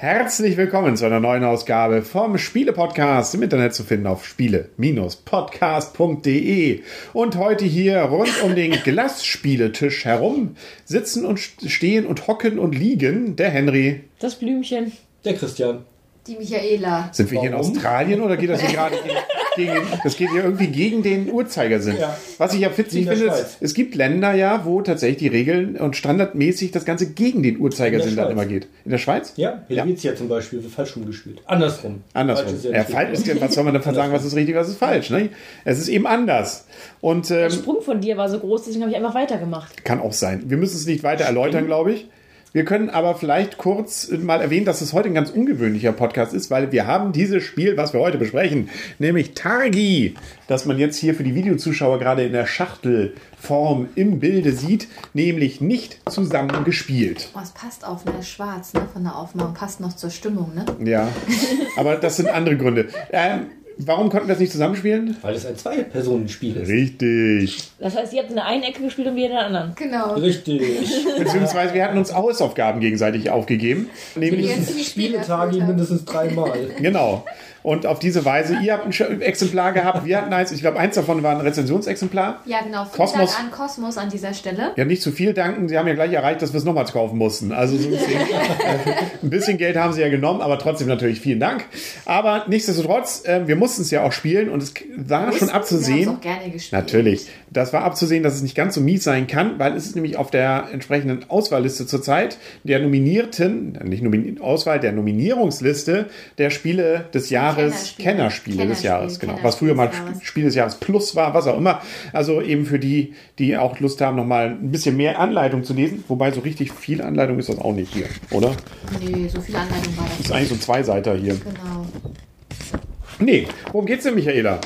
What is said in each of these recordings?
Herzlich willkommen zu einer neuen Ausgabe vom Spiele-Podcast im Internet zu finden auf spiele-podcast.de. Und heute hier rund um den Glasspieletisch herum sitzen und stehen und hocken und liegen der Henry. Das Blümchen. Der Christian. Die Michaela. Sind wir hier in Warum? Australien oder geht das hier gerade gegen, das geht hier irgendwie gegen den Uhrzeigersinn? Ja. Was ich ja witzig in der finde, Schweiz. es, gibt Länder ja, wo tatsächlich die Regeln und standardmäßig das Ganze gegen den Uhrzeigersinn In der dann immer Schweiz. geht. In der Schweiz? Ja, Helvetia zum Beispiel wird falsch rumgespielt. Andersrum. Andersrum. Falsch ist Ja, ja falsch richtig. ist, was soll man davon sagen, was ist richtig, was ist falsch? Ne? Es ist eben anders. Und Der ähm, Sprung von dir war so groß, deswegen habe ich einfach weitergemacht. kann auch sein. Wir müssen es nicht weiter erläutern, glaube ich. Wir können aber vielleicht kurz mal erwähnen, dass es heute ein ganz ungewöhnlicher Podcast ist, weil wir haben dieses Spiel, was wir heute besprechen, nämlich Targi, das man jetzt hier für die Videozuschauer gerade in der Schachtelform im Bilde sieht, nämlich nicht zusammen gespielt. Oh, es passt auf, ne? Schwarz, ne? Von der Aufmachung. Passt noch zur Stimmung, ne? Ja, aber das sind andere Gründe. Ähm, warum konnten wir es nicht zusammenspielen? Weil es ein Zwei-Personen-Spiel ist. Richtig. Das heißt, ihr habt in der einen Ecke gespielt und wir in der anderen. Genau. Richtig. Beziehungsweise wir hatten uns Hausaufgaben gegegenseitig aufgegeben. Nämlich, Jetzt die Spieletage Spieler- mindestens dreimal. genau. Und auf diese Weise, ihr habt ein Exemplar gehabt, wir hatten eins, ich glaube, eins davon war ein Rezensionsexemplar. Ja, genau. Vielen Kosmos. Dank an Kosmos an dieser Stelle. Ja, nicht zu viel danken, sie haben ja gleich erreicht, dass wir es nochmals kaufen mussten. Also so ein, bisschen, ein bisschen Geld haben sie ja genommen, aber trotzdem natürlich vielen Dank. Aber nichtsdestotrotz, äh, wir mussten es ja auch spielen und es war schon abzusehen. auch gerne gespielt. Natürlich. Das war abzusehen, dass es nicht ganz so mies sein kann, weil es ist nämlich auf der entsprechenden Auswahlliste zurzeit der nominierten, nicht Nominier Auswahl, der Nominierungsliste der Spiele des Jahres, Kennerspiele. Kennerspiele, des Jahres, genau. Was früher mal Jahres. Spiel des Jahres Plus war, was auch immer. Also eben für die, die auch Lust haben, nochmal ein bisschen mehr Anleitung zu lesen. Wobei so richtig viel Anleitung ist das auch nicht hier, oder? Nee, so viel Anleitung war Das das. ist eigentlich so ein Zweiseiter hier. Genau. Nee, worum geht's denn, Michaela?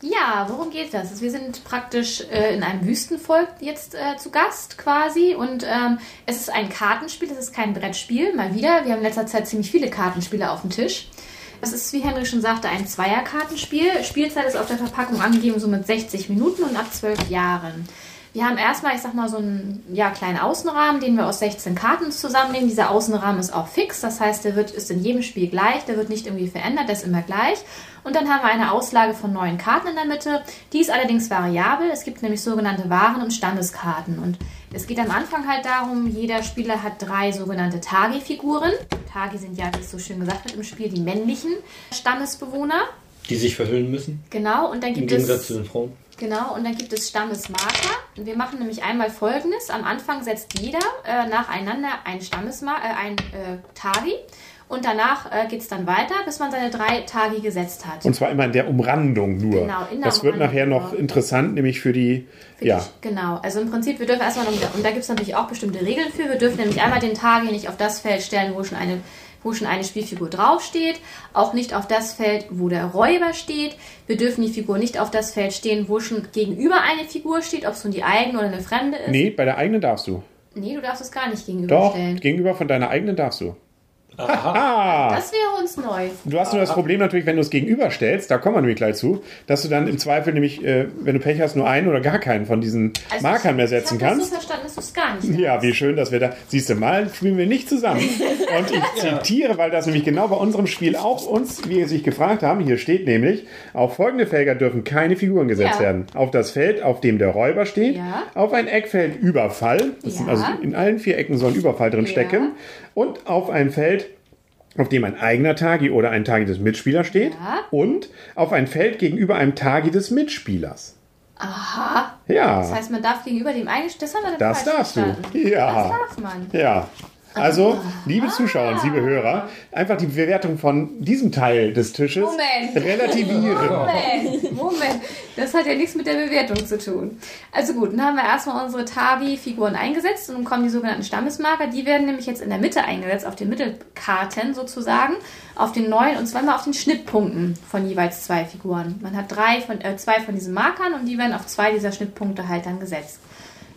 Ja, worum geht das? Wir sind praktisch äh, in einem Wüstenvolk jetzt äh, zu Gast quasi und ähm, es ist ein Kartenspiel, es ist kein Brettspiel, mal wieder. Wir haben in letzter Zeit ziemlich viele Kartenspiele auf dem Tisch. Das ist, wie Henry schon sagte, ein Zweierkartenspiel. Spielzeit ist auf der Verpackung angegeben, so mit 60 Minuten und ab 12 Jahren. Wir haben erstmal, ich sag mal, so einen ja, kleinen Außenrahmen, den wir aus 16 Karten zusammennehmen. Dieser Außenrahmen ist auch fix, das heißt, der wird, ist in jedem Spiel gleich, der wird nicht irgendwie verändert, der ist immer gleich. Und dann haben wir eine Auslage von neun Karten in der Mitte. Die ist allerdings variabel. Es gibt nämlich sogenannte Waren- und Standeskarten. Und es geht am Anfang halt darum, jeder Spieler hat drei sogenannte Tagi-Figuren. Tagi sind ja, wie es so schön gesagt wird im Spiel, die männlichen Stammesbewohner. Die sich verhüllen müssen. Genau, und dann Im gibt Gegensatz es zu den Frauen. Genau, und dann gibt es Stammesmarker. Und wir machen nämlich einmal folgendes. Am Anfang setzt jeder äh, nacheinander ein Stammesmar äh, ein äh, Tagi. Und danach äh, geht es dann weiter, bis man seine drei Tagi gesetzt hat. Und zwar immer in der Umrandung nur. Genau, in der das wird nachher noch genau. interessant, nämlich für die, ja, Genau, also im Prinzip, wir dürfen erstmal noch, und da gibt es natürlich auch bestimmte Regeln für. Wir dürfen nämlich einmal den Tagi nicht auf das Feld stellen, wo schon eine wo schon eine Spielfigur draufsteht, auch nicht auf das Feld, wo der Räuber steht. Wir dürfen die Figur nicht auf das Feld stehen, wo schon gegenüber eine Figur steht, ob es nun die eigene oder eine fremde ist. Nee, bei der eigenen darfst du. Nee, du darfst es gar nicht Doch, gegenüberstellen. gegenüber von deiner eigenen darfst du. Aha. Ah, Das wäre uns neu. du hast nur das Problem natürlich, wenn du es gegenüberstellst, da kommen wir nämlich gleich zu, dass du dann im Zweifel nämlich, äh, wenn du Pech hast, nur einen oder gar keinen von diesen Also Markern mehr ich, setzen ich kannst. das so verstanden, dass du es gar nicht Ja, wie schön, dass wir da. Siehst du mal, spielen wir nicht zusammen. Und ich zitiere, weil das nämlich genau bei unserem Spiel auch uns, wie wir sich gefragt haben, hier steht nämlich, auf folgende Felder dürfen keine Figuren gesetzt Ja. werden. Auf das Feld, auf dem der Räuber steht, Ja. auf ein Eckfeld Überfall, das sind Ja. also in allen vier Ecken soll ein Überfall drin Ja. stecken, und auf ein Feld, auf dem ein eigener Tagi oder ein Tagi des Mitspielers steht, Ja. und auf ein Feld gegenüber einem Tagi des Mitspielers. Aha. Ja, Das heißt, man darf gegenüber dem einen, das haben wir dann das darfst du. Ja. Das darf man. Ja. Also, liebe Zuschauer und liebe Hörer, einfach die Bewertung von diesem Teil des Tisches Moment. relativieren. Moment, Moment. Das hat ja nichts mit der Bewertung zu tun. Also gut, dann haben wir erstmal unsere Tagi-Figuren eingesetzt und dann kommen die sogenannten Stammesmarker. Die werden nämlich jetzt in der Mitte eingesetzt, auf den Mittelkarten sozusagen, auf den neuen und zweimal auf den Schnittpunkten von jeweils zwei Figuren. Man hat drei von, äh, zwei von diesen Markern und die werden auf zwei dieser Schnittpunkte halt dann gesetzt.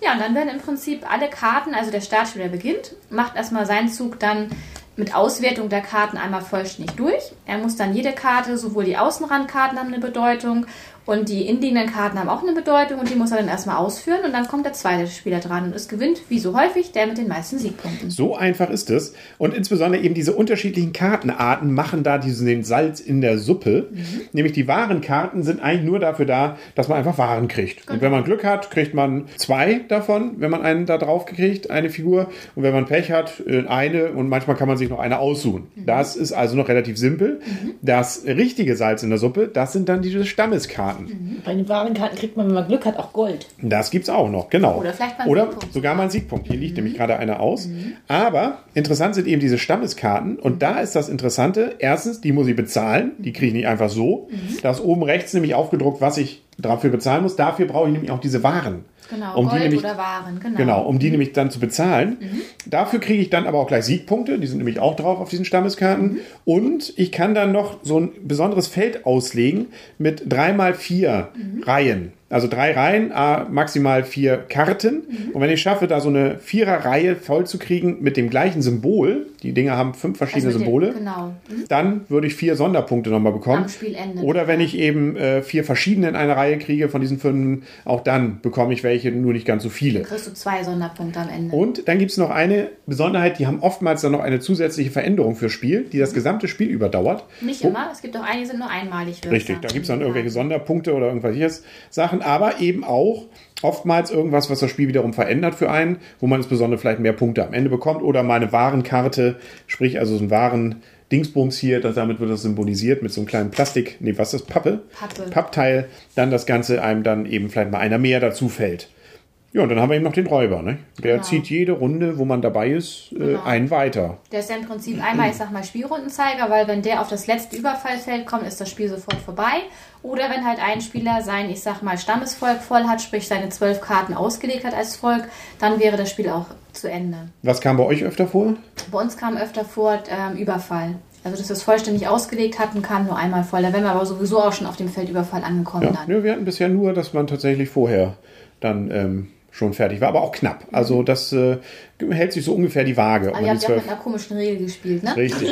Ja, und dann werden im Prinzip alle Karten, also der Startspieler beginnt, macht erstmal seinen Zug dann mit Auswertung der Karten einmal vollständig durch. Er muss dann jede Karte, sowohl die Außenrandkarten haben eine Bedeutung und die innenliegenden Karten haben auch eine Bedeutung und die muss er dann erstmal ausführen und dann kommt der zweite Spieler dran und es gewinnt, wie so häufig, der mit den meisten Siegpunkten. So einfach ist es. Und insbesondere eben diese unterschiedlichen Kartenarten machen da diesen den Salz in der Suppe. Nämlich die Warenkarten sind eigentlich nur dafür da, dass man einfach Waren kriegt. Und wenn man Glück hat, kriegt man zwei davon, wenn man einen da drauf kriegt, eine Figur. Und wenn man Pech hat, äh, eine und manchmal kann man sich noch eine aussuchen. Das ist also noch relativ simpel. Das richtige Salz in der Suppe, das sind dann diese Stammeskarten. Bei den Warenkarten kriegt man, wenn man Glück hat, auch Gold. Das gibt's auch noch, genau. Oder vielleicht mal einen Oder Siegpunkt. sogar mal ein Siegpunkt. Hier liegt nämlich gerade einer aus. Aber interessant sind eben diese Stammeskarten. Und da ist das Interessante. Erstens, die muss ich bezahlen. Die kriege ich nicht einfach so. Da ist oben rechts nämlich aufgedruckt, was ich dafür bezahlen muss. Dafür brauche ich nämlich auch diese Waren. Genau, Um die Gold nämlich- oder Waren, genau. Genau, um die nämlich dann zu bezahlen. Dafür kriege ich dann aber auch gleich Siegpunkte, die sind nämlich auch drauf auf diesen Stammeskarten. Und ich kann dann noch so ein besonderes Feld auslegen mit drei mal vier Reihen. Also drei Reihen, maximal vier Karten. Und wenn ich schaffe, da so eine Vierer-Reihe voll zu kriegen mit dem gleichen Symbol, die Dinger haben fünf verschiedene Also mit dem- Symbole, Genau. Mhm. dann würde ich vier Sonderpunkte nochmal bekommen. Am Spielende. Oder wenn ich eben äh, vier verschiedene in einer Reihe kriege von diesen fünf, auch dann bekomme ich welche, nur nicht ganz so viele. Kriegst du zwei Sonderpunkte am Ende. Und dann gibt es noch eine Besonderheit, die haben oftmals dann noch eine zusätzliche Veränderung fürs Spiel, die das gesamte Spiel überdauert. Nicht immer, es gibt auch einige, die sind nur einmalig. Richtig, da gibt es dann irgendwelche Sonderpunkte oder irgendwelche Sachen, aber eben auch oftmals irgendwas, was das Spiel wiederum verändert für einen, wo man insbesondere vielleicht mehr Punkte am Ende bekommt oder mal eine Warenkarte, sprich also so ein Waren. Dingsbums hier, das, damit wird das symbolisiert mit so einem kleinen Plastik, nee, was ist das? Pappe? Pappe. Pappteil, dann das Ganze einem dann eben vielleicht mal einer mehr dazu fällt. Ja, und dann haben wir eben noch den Räuber, ne? Der Genau. zieht jede Runde, wo man dabei ist, äh, Genau. einen weiter. Der ist ja im Prinzip einmal, ich sag mal, Spielrundenzeiger, weil wenn der auf das letzte Überfallfeld kommt, ist das Spiel sofort vorbei. Oder wenn halt ein Spieler sein, ich sag mal, Stammesvolk voll hat, sprich seine zwölf Karten ausgelegt hat als Volk, dann wäre das Spiel auch zu Ende. Was kam bei euch öfter vor? Bei uns kam öfter vor ähm, Überfall. Also, dass wir es vollständig ausgelegt hatten, kam nur einmal voll. Da wären wir aber sowieso auch schon auf dem Feldüberfall angekommen Ja, dann. nö, wir hatten bisher nur, dass man tatsächlich vorher dann ähm, schon fertig war, aber auch knapp. Also das äh, hält sich so ungefähr die Waage. ob Aber ihr habt ja mit einer komischen Regel gespielt, ne? Richtig.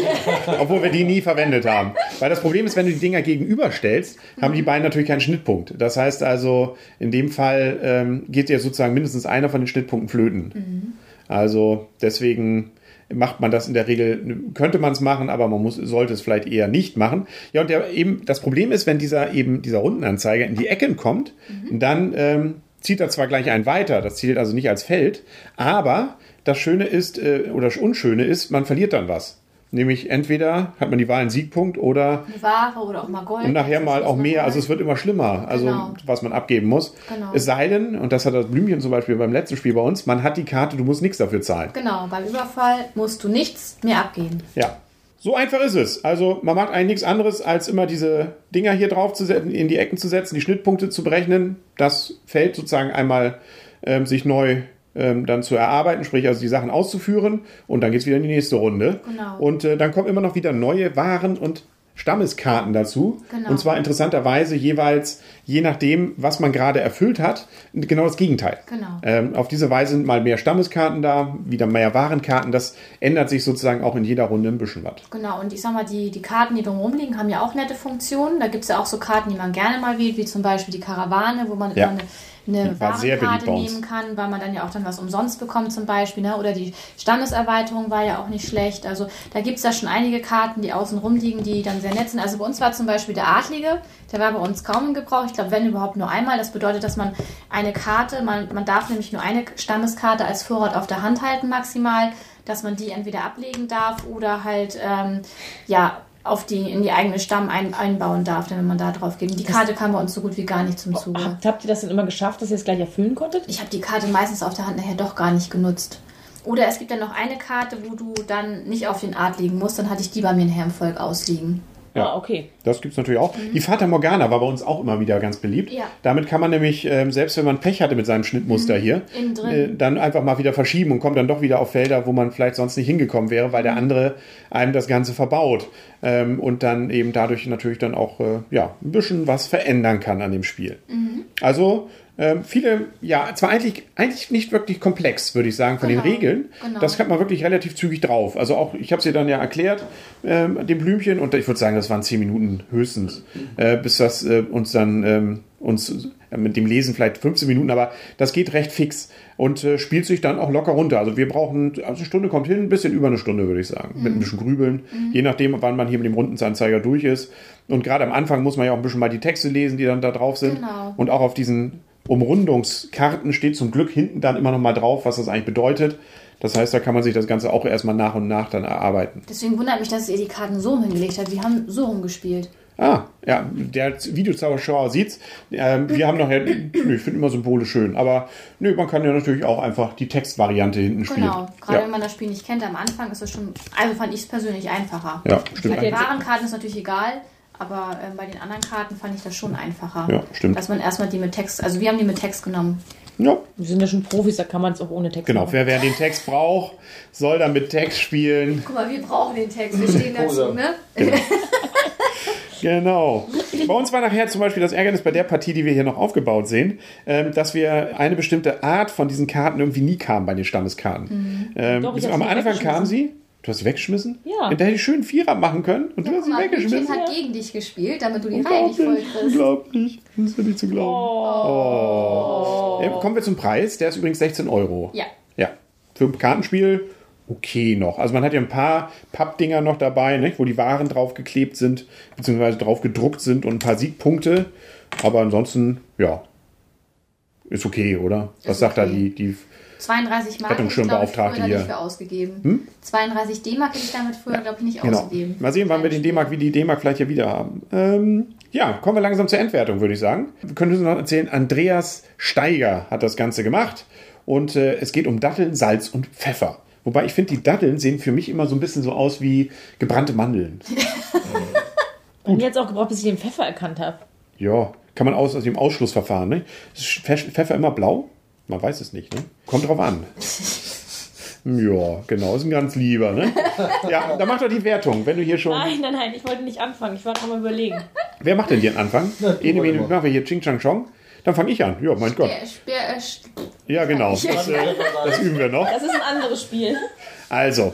Obwohl wir die nie verwendet haben. Weil das Problem ist, wenn du die Dinger gegenüberstellst, haben die beiden natürlich keinen Schnittpunkt. Das heißt also, in dem Fall ähm, geht ja sozusagen mindestens einer von den Schnittpunkten flöten. Also deswegen macht man das in der Regel, könnte man es machen, aber man muss, sollte es vielleicht eher nicht machen. Ja, und der, eben, das Problem ist, wenn dieser eben dieser Rundenanzeiger in die Ecken kommt, dann ähm, zieht er zwar gleich einen weiter, das zählt also nicht als Feld, aber das Schöne ist, äh, oder das Unschöne ist, man verliert dann was. Nämlich entweder hat man die Wahl einen Siegpunkt oder Eine Ware oder auch mal Gold. und nachher mal auch mehr. mal- Also es wird immer schlimmer, also Genau. was man abgeben muss. Genau. Es sei denn, und das hat das Blümchen zum Beispiel beim letzten Spiel bei uns, man hat die Karte, du musst nichts dafür zahlen. Genau, beim Überfall musst du nichts mehr abgeben. Ja. So einfach ist es. Also man macht eigentlich nichts anderes, als immer diese Dinger hier drauf zu setzen, in die Ecken zu setzen, die Schnittpunkte zu berechnen, das Feld sozusagen einmal ähm, sich neu ähm, dann zu erarbeiten, sprich also die Sachen auszuführen und dann geht's wieder in die nächste Runde. Genau. Und äh, dann kommen immer noch wieder neue Waren und Stammeskarten dazu. Genau. Und zwar interessanterweise jeweils, je nachdem, was man gerade erfüllt hat, genau das Gegenteil. Genau. Ähm, auf diese Weise sind mal mehr Stammeskarten da, wieder mehr Warenkarten. Das ändert sich sozusagen auch in jeder Runde ein bisschen was. Genau, und ich sag mal, die, die Karten, die drumherum liegen, haben ja auch nette Funktionen. Da gibt es ja auch so Karten, die man gerne mal wählt, wie zum Beispiel die Karawane, wo man Ja. immer eine, eine Warenkarte nehmen kann, weil man dann ja auch dann was umsonst bekommt zum Beispiel. Ne? Oder die Standeserweiterung war ja auch nicht schlecht. Also da gibt es ja schon einige Karten, die außen rum liegen, die dann sehr nett sind. Also bei uns war zum Beispiel der Adlige, der war bei uns kaum in Gebrauch. Ich glaube, wenn überhaupt nur einmal. Das bedeutet, dass man eine Karte, man, man darf nämlich nur eine Stammeskarte als Vorrat auf der Hand halten maximal, dass man die entweder ablegen darf oder halt, ähm, ja, auf die, in die eigene Stamm ein, einbauen darf, wenn man da drauf geht. Und die Karte kam bei uns so gut wie gar nicht zum Zuge. Habt, habt ihr das denn immer geschafft, dass ihr es gleich erfüllen konntet? Ich habe die Karte meistens auf der Hand nachher doch gar nicht genutzt. Oder es gibt dann noch eine Karte, wo du dann nicht auf den Art liegen musst, dann hatte ich die bei mir nachher im Volk ausliegen. Ja. Ah, okay. Das gibt's natürlich auch. Die Fata Morgana war bei uns auch immer wieder ganz beliebt. Mhm. Ja. Damit kann man nämlich, ähm, selbst wenn man Pech hatte mit seinem Schnittmuster hier, Mhm. Drin. äh, dann einfach mal wieder verschieben und kommt dann doch wieder auf Felder, wo man vielleicht sonst nicht hingekommen wäre, weil der Mhm. andere einem das Ganze verbaut. Ähm, und dann eben dadurch natürlich dann auch äh, ja, ein bisschen was verändern kann an dem Spiel. Mhm. Also Ähm, viele, ja, zwar eigentlich, eigentlich nicht wirklich komplex, würde ich sagen, von Genau, den Regeln. genau. Das hat man wirklich relativ zügig drauf. Also auch, ich habe sie dann ja erklärt, ähm, dem Blümchen, und ich würde sagen, das waren zehn Minuten höchstens, äh, bis das äh, uns dann ähm, uns äh, mit dem Lesen vielleicht 15 Minuten, aber das geht recht fix und äh, spielt sich dann auch locker runter. Also wir brauchen, also eine Stunde kommt hin, ein bisschen über eine Stunde, würde ich sagen, mit ein bisschen Grübeln, je nachdem, wann man hier mit dem Rundenanzeiger durch ist. Und gerade am Anfang muss man ja auch ein bisschen mal die Texte lesen, die dann da drauf sind. Genau. Und auch auf diesen Umrundungskarten steht zum Glück hinten dann immer noch mal drauf, was das eigentlich bedeutet. Das heißt, da kann man sich das Ganze auch erstmal nach und nach dann erarbeiten. Deswegen wundert mich, dass ihr die Karten so hingelegt habt. Wir haben so rumgespielt. Ah, ja, der Videozuschauer sieht's. Ähm, wir haben nachher, nö, ich finde immer Symbole schön, aber nö, man kann ja natürlich auch einfach die Textvariante hinten spielen. Genau. Gerade ja. wenn man das Spiel nicht kennt, am Anfang ist es schon, also fand ich es persönlich einfacher. ja, stimmt. Bei den wahren Karten ist natürlich egal, aber ähm, bei den anderen Karten fand ich das schon einfacher. Ja, stimmt. Dass man erstmal die mit Text, also wir haben die mit Text genommen. Ja, Wir sind ja schon Profis, da kann man es auch ohne Text genau. machen. Wer, wer den Text braucht, soll dann mit Text spielen. Guck mal, wir brauchen den Text, wir stehen dazu, ne? Genau. Bei uns war nachher zum Beispiel das Ärgernis bei der Partie, die wir hier noch aufgebaut sehen, ähm, dass wir eine bestimmte Art von diesen Karten irgendwie nie kamen bei den Stammeskarten. Ähm, Doch, am Anfang kamen sie. Du hast sie weggeschmissen? Ja. Da hätte ich schön Vierer machen können und du hast sie mal, weggeschmissen. Mädchen hat gegen dich gespielt, damit du die Reihe nicht voll Unglaublich, kriegst. unglaublich. Das ist ja nicht zu glauben. Oh. Äh, kommen wir zum Preis. Der ist übrigens 16 Euro. Ja. Ja. Für ein Kartenspiel okay noch. Also man hat ja ein paar Pappdinger noch dabei, nicht, wo die Waren draufgeklebt sind, beziehungsweise drauf gedruckt sind und ein paar Siegpunkte. Aber ansonsten, ja, ist okay, oder? Was Ist sagt da okay. die, die 32 Mark Rettungsschirmbeauftragte hier. da nicht für ausgegeben. 32 D-Mark hätte ich damit früher, glaube ich, nicht Genau. ausgegeben. Mal sehen, wann wir den D-Mark, wie die D-Mark vielleicht ja wieder haben. Ähm, ja, kommen wir langsam zur Endwertung, würde ich sagen. Wir können uns noch erzählen, Andreas Steiger hat das Ganze gemacht. Und äh, es geht um Datteln, Salz und Pfeffer. Wobei ich finde, die Datteln sehen für mich immer so ein bisschen so aus wie gebrannte Mandeln. Bei mir hat es auch gebraucht, bis ich den Pfeffer erkannt habe. Ja, kann man aus, aus dem Ausschlussverfahren. Ne? Ist Pfe- Pfeffer immer blau? Man weiß es nicht. Ne? Kommt drauf an. Ja, genau, ist ein ganz lieber. Ne? Ja, dann mach doch die Wertung, wenn du hier schon. Nein, nein, nein, ich wollte nicht anfangen. Ich wollte noch mal überlegen. Wer macht denn hier einen Anfang? Ene, immer. machen wir hier Ching Chang Chong. Dann fange ich an. Ja, mein Gott. Äh, Ja, genau. Das, äh, das üben wir noch. Das ist ein anderes Spiel. Also,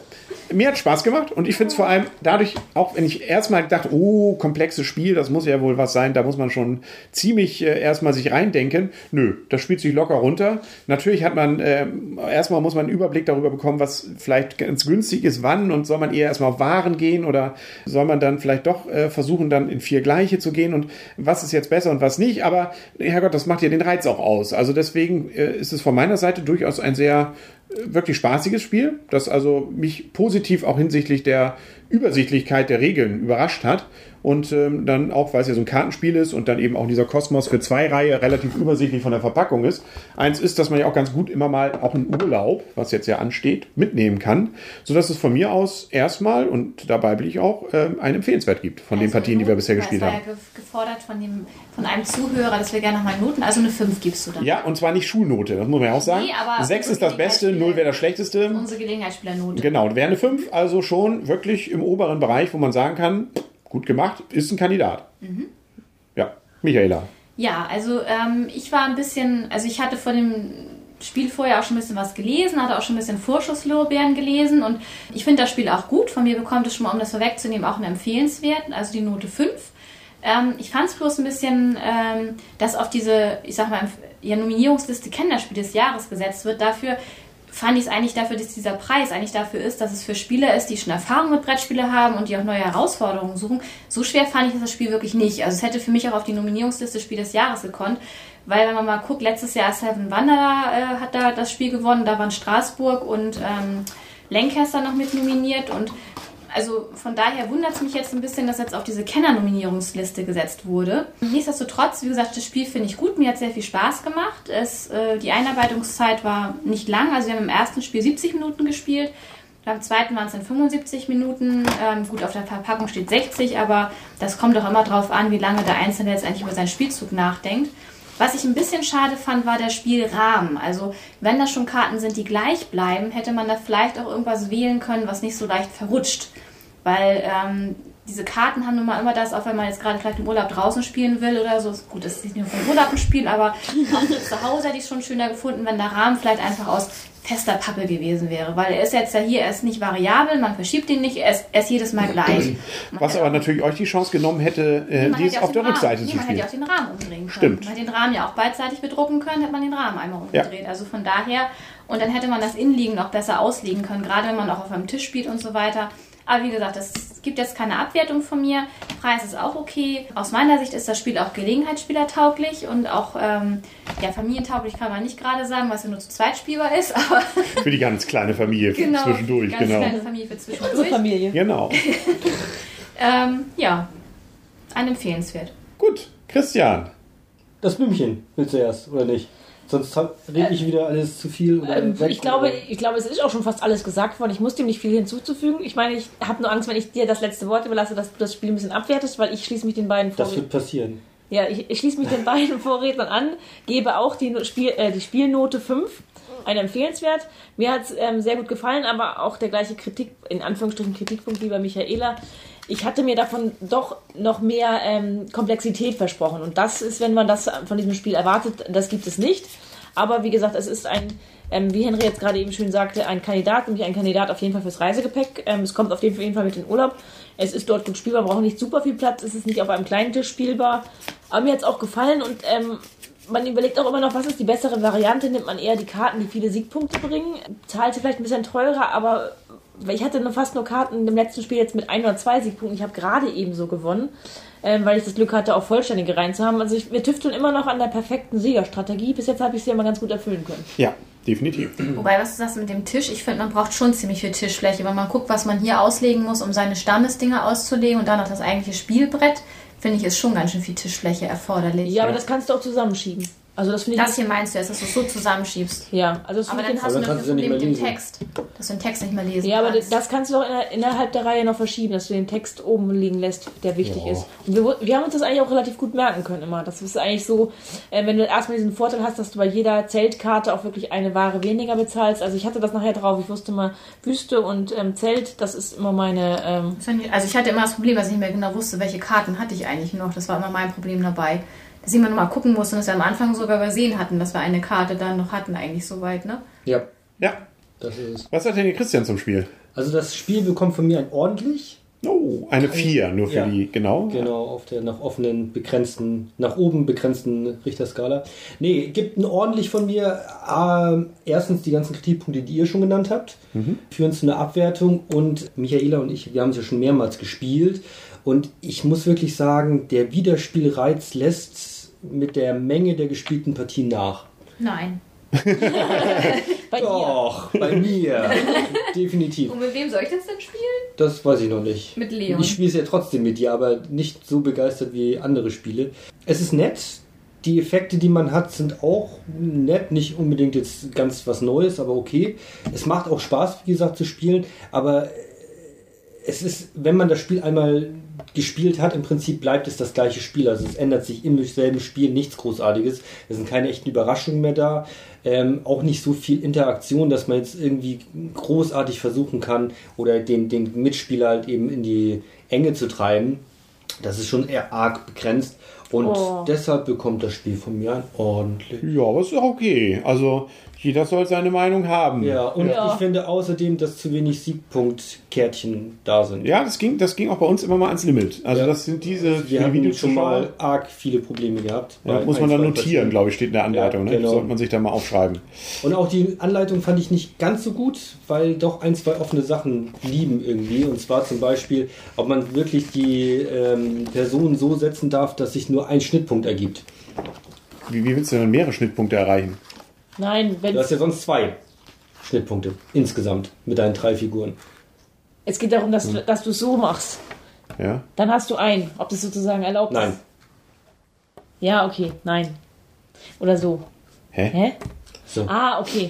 mir hat Spaß gemacht und ich finde es vor allem dadurch, auch wenn ich erstmal gedacht, oh, komplexes Spiel, das muss ja wohl was sein, da muss man schon ziemlich äh, erstmal sich reindenken. Nö, das spielt sich locker runter. Natürlich hat man, äh, erstmal muss man einen Überblick darüber bekommen, was vielleicht ganz günstig ist, wann und soll man eher erstmal auf Waren gehen oder soll man dann vielleicht doch äh, versuchen, dann in vier Gleiche zu gehen und was ist jetzt besser und was nicht. Aber Herrgott, das macht ja den Reiz auch aus. Also deswegen äh, ist es von meiner Seite durchaus ein sehr wirklich spaßiges Spiel, das also mich positiv auch hinsichtlich der Übersichtlichkeit der Regeln überrascht hat. Und ähm, dann auch, weil es ja so ein Kartenspiel ist und dann eben auch dieser Kosmos für zwei Reihe relativ übersichtlich von der Verpackung ist. Eins ist, dass man ja auch ganz gut immer mal auch einen Urlaub, was jetzt ja ansteht, mitnehmen kann, sodass es von mir aus erstmal, und dabei bin ich auch, ähm, einen Empfehlenswert gibt von den also Partien, die wir bisher gespielt es haben. ja ge- gefordert von, dem, von einem Zuhörer, dass wir gerne nochmal Noten, also eine 5 gibst du dann. Ja, und zwar nicht Schulnote, das muss man ja auch sagen. Nee, aber Sechs unsere ist das Beste, Gelegenheitsspieler- null wäre das Schlechteste. Unsere Gelegenheitsspielernote. Genau, wäre eine 5, also schon wirklich im oberen Bereich, wo man sagen kann, gut gemacht, ist ein Kandidat. Ja, Michaela. Ja, also ähm, ich war ein bisschen, also ich hatte vor dem Spiel vorher auch schon ein bisschen was gelesen, hatte auch schon ein bisschen Vorschusslorbeeren gelesen und ich finde das Spiel auch gut. Von mir bekommt es schon mal, um das vorwegzunehmen, auch eine empfehlenswert, also die Note 5. Ähm, ich fand es bloß ein bisschen, ähm, dass auf diese, ich sag mal, ja, Nominierungsliste Kennerspiel des Jahres gesetzt wird. Dafür fand ich es eigentlich dafür, dass dieser Preis eigentlich dafür ist, dass es für Spieler ist, die schon Erfahrung mit Brettspiele haben und die auch neue Herausforderungen suchen. So schwer fand ich das Spiel wirklich nicht. Also es hätte für mich auch auf die Nominierungsliste Spiel des Jahres gekonnt. Weil wenn man mal guckt, letztes Jahr Seven Wanderer äh, hat da das Spiel gewonnen, da waren Straßburg und ähm, Lancaster noch mit nominiert und also von daher wundert es mich jetzt ein bisschen, dass jetzt auf diese Kenner-Nominierungsliste gesetzt wurde. Nichtsdestotrotz, wie gesagt, das Spiel finde ich gut. Mir hat sehr viel Spaß gemacht. Es, äh, die Einarbeitungszeit war nicht lang. Also wir haben im ersten Spiel 70 Minuten gespielt. Beim zweiten waren es dann 75 Minuten. Ähm, gut, auf der Verpackung steht 60, aber das kommt doch immer drauf an, wie lange der Einzelne jetzt eigentlich über seinen Spielzug nachdenkt. Was ich ein bisschen schade fand, war der Spielrahmen. Also, wenn das schon Karten sind, die gleich bleiben, hätte man da vielleicht auch irgendwas wählen können, was nicht so leicht verrutscht. Weil ähm, diese Karten haben nun mal immer das, auch wenn man jetzt gerade vielleicht im Urlaub draußen spielen will oder so. Gut, das ist nicht nur vom Urlaub ein Spiel, aber auch zu Hause hätte ich es schon schöner gefunden, wenn der Rahmen vielleicht einfach aus fester Pappe gewesen wäre. Weil er ist jetzt ja hier, er ist nicht variabel, man verschiebt ihn nicht, er ist, er ist jedes Mal gleich. Man Was aber natürlich euch die Chance genommen hätte, äh, dies hätte auf der den Rückseite Rahmen, zu nee, Man hätte ja spielen. auch den Rahmen umdrehen können. Stimmt. Man hätte den Rahmen ja auch beidseitig bedrucken können, hätte man den Rahmen einmal umgedreht. Also von daher, und dann hätte man das Innenliegen noch besser auslegen können, gerade wenn man auch auf einem Tisch spielt und so weiter. Aber wie gesagt, es gibt jetzt keine Abwertung von mir. Preis ist auch okay. Aus meiner Sicht ist das Spiel auch gelegenheitsspielertauglich und auch ähm, ja, familientauglich kann man nicht gerade sagen, was ja nur zu zweit spielbar ist, aber Für die ganz kleine Familie genau, zwischendurch, ganz genau. kleine Familie für Unsere zwischendurch. Familie. Genau. Ähm, ja, ein empfehlenswert. Gut, Christian. Das Blümchen willst du erst, oder nicht? Sonst rede ich wieder alles zu viel. Oder Ähm, ich, glaube, oder- ich glaube, es ist auch schon fast alles gesagt worden. Ich muss dem nicht viel hinzuzufügen. Ich meine, ich habe nur Angst, wenn ich dir das letzte Wort überlasse, dass du das Spiel ein bisschen abwertest, weil ich schließe mich den beiden Das Vorred- wird passieren. ja, ich, ich schließe mich den beiden Vorrednern an, gebe auch die, Spiel, äh, die Spielnote 5. Eine empfehlenswert. Mir hat es ähm, sehr gut gefallen, aber auch der gleiche Kritik, in Anführungsstrichen Kritikpunkt wie bei Michaela. Ich hatte mir davon doch noch mehr ähm, Komplexität versprochen. Und das ist, wenn man das von diesem Spiel erwartet, das gibt es nicht. Aber wie gesagt, es ist ein, ähm, wie Henry jetzt gerade eben schön sagte, ein Kandidat, nämlich ein Kandidat auf jeden Fall fürs Reisegepäck. Ähm, es kommt auf jeden Fall mit in den Urlaub. Es ist dort gut spielbar, braucht nicht super viel Platz, es ist nicht auf einem kleinen Tisch spielbar. Aber mir hat es auch gefallen und ähm, man überlegt auch immer noch, was ist die bessere Variante? Nimmt man eher die Karten, die viele Siegpunkte bringen? Zahlt sie vielleicht ein bisschen teurer, aber ich hatte nur fast nur Karten im letzten Spiel jetzt mit ein oder zwei Siegpunkten. Ich habe gerade eben so gewonnen, ähm, weil ich das Glück hatte, auch vollständige rein zu haben. Also ich, wir tüfteln immer noch an der perfekten Siegerstrategie. Bis jetzt habe ich sie immer ganz gut erfüllen können. Ja, definitiv. Wobei, was du sagst mit dem Tisch, ich finde, man braucht schon ziemlich viel Tischfläche, weil man guckt, was man hier auslegen muss, um seine Stammesdinger auszulegen und dann noch das eigentliche Spielbrett, finde ich, ist schon ganz schön viel Tischfläche erforderlich. Ja, aber das kannst du auch zusammenschieben. Also das finde ich. das hier meinst du jetzt, dass du es so zusammenschiebst. ja, also das Aber dann hast du dann das Problem mit dem Text, dass du den Text nicht mehr lesen Ja, aber kannst. das kannst du auch inner- innerhalb der Reihe noch verschieben, dass du den Text oben liegen lässt, der wichtig Ja. ist. Und wir, wir haben uns das eigentlich auch relativ gut merken können immer. Das ist eigentlich so, äh, wenn du erstmal diesen Vorteil hast, dass du bei jeder Zeltkarte auch wirklich eine Ware weniger bezahlst. Also ich hatte das nachher drauf. Ich wusste mal, Wüste und ähm, Zelt, das ist immer meine. Ähm, Also ich hatte immer das Problem, dass ich nicht mehr genau wusste, welche Karten hatte ich eigentlich noch. Das war immer mein Problem dabei. Dass noch mal gucken musste und dass wir am Anfang sogar übersehen hatten, dass wir eine Karte dann noch hatten eigentlich soweit, ne? Ja, Ja. das ist es. Was hat denn der Christian zum Spiel? Also das Spiel bekommt von mir ein ordentlich. Oh, eine 4, nur für Ja. die, genau. Genau, auf der nach offenen, begrenzten, nach oben begrenzten Richterskala. Nee, gibt ein ordentlich von mir. Ähm, erstens die ganzen Kritikpunkte, die ihr schon genannt habt, führen zu einer Abwertung. Und Michaela und ich, wir haben es ja schon mehrmals gespielt. Und ich muss wirklich sagen, der Wiederspielreiz lässt mit der Menge der gespielten Partien nach. Nein. bei dir. Doch, bei mir. Definitiv. Und mit wem soll ich das denn spielen? Das weiß ich noch nicht. Mit Leon. Ich spiele es ja trotzdem mit dir, aber nicht so begeistert wie andere Spiele. Es ist nett. Die Effekte, die man hat, sind auch nett. Nicht unbedingt jetzt ganz was Neues, aber okay. Es macht auch Spaß, wie gesagt, zu spielen. Aber es ist, wenn man das Spiel einmal gespielt hat, im Prinzip bleibt es das gleiche Spiel. Also es ändert sich im selben Spiel nichts Großartiges. Es sind keine echten Überraschungen mehr da. Ähm, auch nicht so viel Interaktion, dass man jetzt irgendwie großartig versuchen kann oder den, den Mitspieler halt eben in die Enge zu treiben. Das ist schon eher arg begrenzt. Und Oh. deshalb bekommt das Spiel von mir ein ordentlich. Ja, aber ist auch okay. Also, jeder soll seine Meinung haben. Ja, und Ja. ich finde außerdem, dass zu wenig Siegpunktkärtchen da sind. Ja, das ging, das ging auch bei uns immer mal ans Limit. Also, Ja. das sind diese für Wir die haben Videos schon mal arg viele Probleme gehabt. Ja, muss man dann notieren, glaube ich, steht in der Anleitung. Ja, ne? genau. Sollte man sich da mal aufschreiben. Und auch die Anleitung fand ich nicht ganz so gut, weil doch ein, zwei offene Sachen blieben irgendwie. Und zwar zum Beispiel, ob man wirklich die ähm, Person so setzen darf, dass sich nur ein Schnittpunkt ergibt. Wie, wie willst du denn mehrere Schnittpunkte erreichen? Nein, wenn Du hast ja sonst zwei Schnittpunkte insgesamt mit deinen drei Figuren. es geht darum, dass, du- dass du es so machst. Ja? Dann hast du einen. Ob das sozusagen erlaubt Nein. ist. Ja, okay, nein. Oder so. Hä? Hä? So. Ah, okay.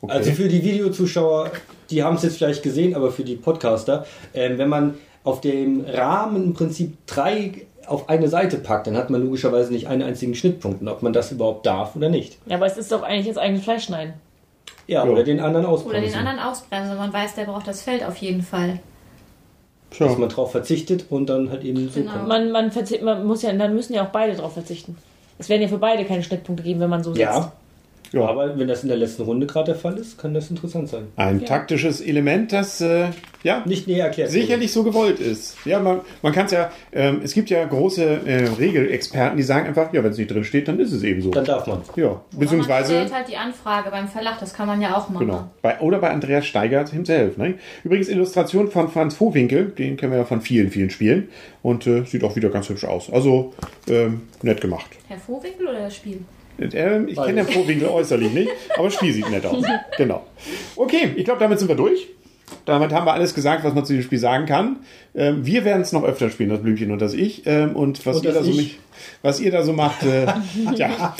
Okay. Also für die Videozuschauer, die haben es jetzt vielleicht gesehen, aber für die Podcaster, ähm, wenn man auf dem Rahmen im Prinzip drei auf eine Seite packt, dann hat man logischerweise nicht einen einzigen Schnittpunkt. Und ob man das überhaupt darf oder nicht. Ja, aber es ist doch eigentlich jetzt eigenes Fleisch schneiden. Ja, Ja. oder den anderen Oder ausbremsen. den anderen ausbremsen. Man weiß, der braucht das Feld auf jeden Fall. Tja. dass man drauf verzichtet und dann halt eben so Genau. Man, man, man muss ja, dann müssen ja auch beide drauf verzichten. Es werden ja für beide keine Schnittpunkte geben, wenn man so sitzt. Ja, Ja. aber wenn das in der letzten Runde gerade der Fall ist, kann das interessant sein. Ein Ja. taktisches Element, das äh, ja Nicht näher erklärt. sicherlich so gewollt ist. Ja, man, man kann es ja, ähm, es gibt ja große äh, Regelexperten, die sagen einfach, ja, wenn es nicht drin steht, dann ist es eben so. Dann darf man. Ja, Oder man beziehungsweise, stellt halt die Anfrage beim Verlag, das kann man ja auch machen. genau. Bei, oder bei Andreas Steigert himself. Ne? Übrigens Illustration von Franz Vohwinkel, den kennen wir ja von vielen, vielen Spielen. Und äh, sieht auch wieder ganz hübsch aus. Also, ähm, nett gemacht. Herr Vorwinkel oder das Spiel? Ähm, ich kenne den Vohwinkel äußerlich nicht, aber das Spiel sieht nett aus. Genau. Okay, ich glaube, damit sind wir durch. Damit haben wir alles gesagt, was man zu dem Spiel sagen kann. Ähm, wir werden es noch öfter spielen, das Blümchen und das Ich. Ähm, und was Und ihr da so Ich. mich, was ihr da so macht, äh, ja,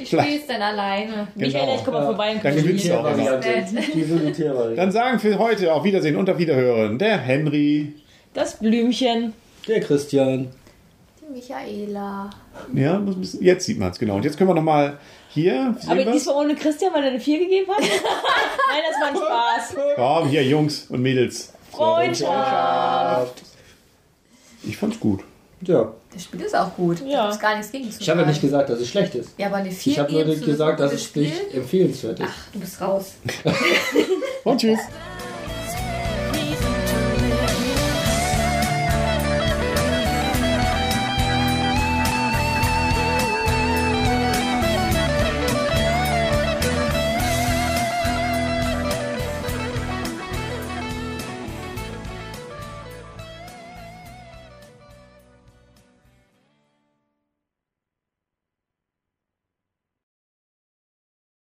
Ich spiele es dann alleine. Michael, Genau. ich komme mal vorbei und Dann gewinnst du auch immer. Dann sagen für heute auf Wiedersehen und auf Wiederhören der Henry. das Blümchen. Der Christian. Michaela. Ja, muss ein bisschen- jetzt sieht man es genau. Und jetzt können wir noch mal hier. sehen Aber diesmal ohne Christian, weil er eine 4 gegeben hat? Nein, das war ein Spaß. Komm, hier, Jungs und Mädels. Freundschaft. Ich fand's gut. Ja. Das Spiel ist auch gut. Ja. Da gar nichts gegen zu Ich habe ja nicht gesagt, dass es schlecht ist. Ja, aber eine 4 Ich habe nur gesagt, dass es nicht Spiel? empfehlenswert ist. Ach, du bist raus. Und tschüss.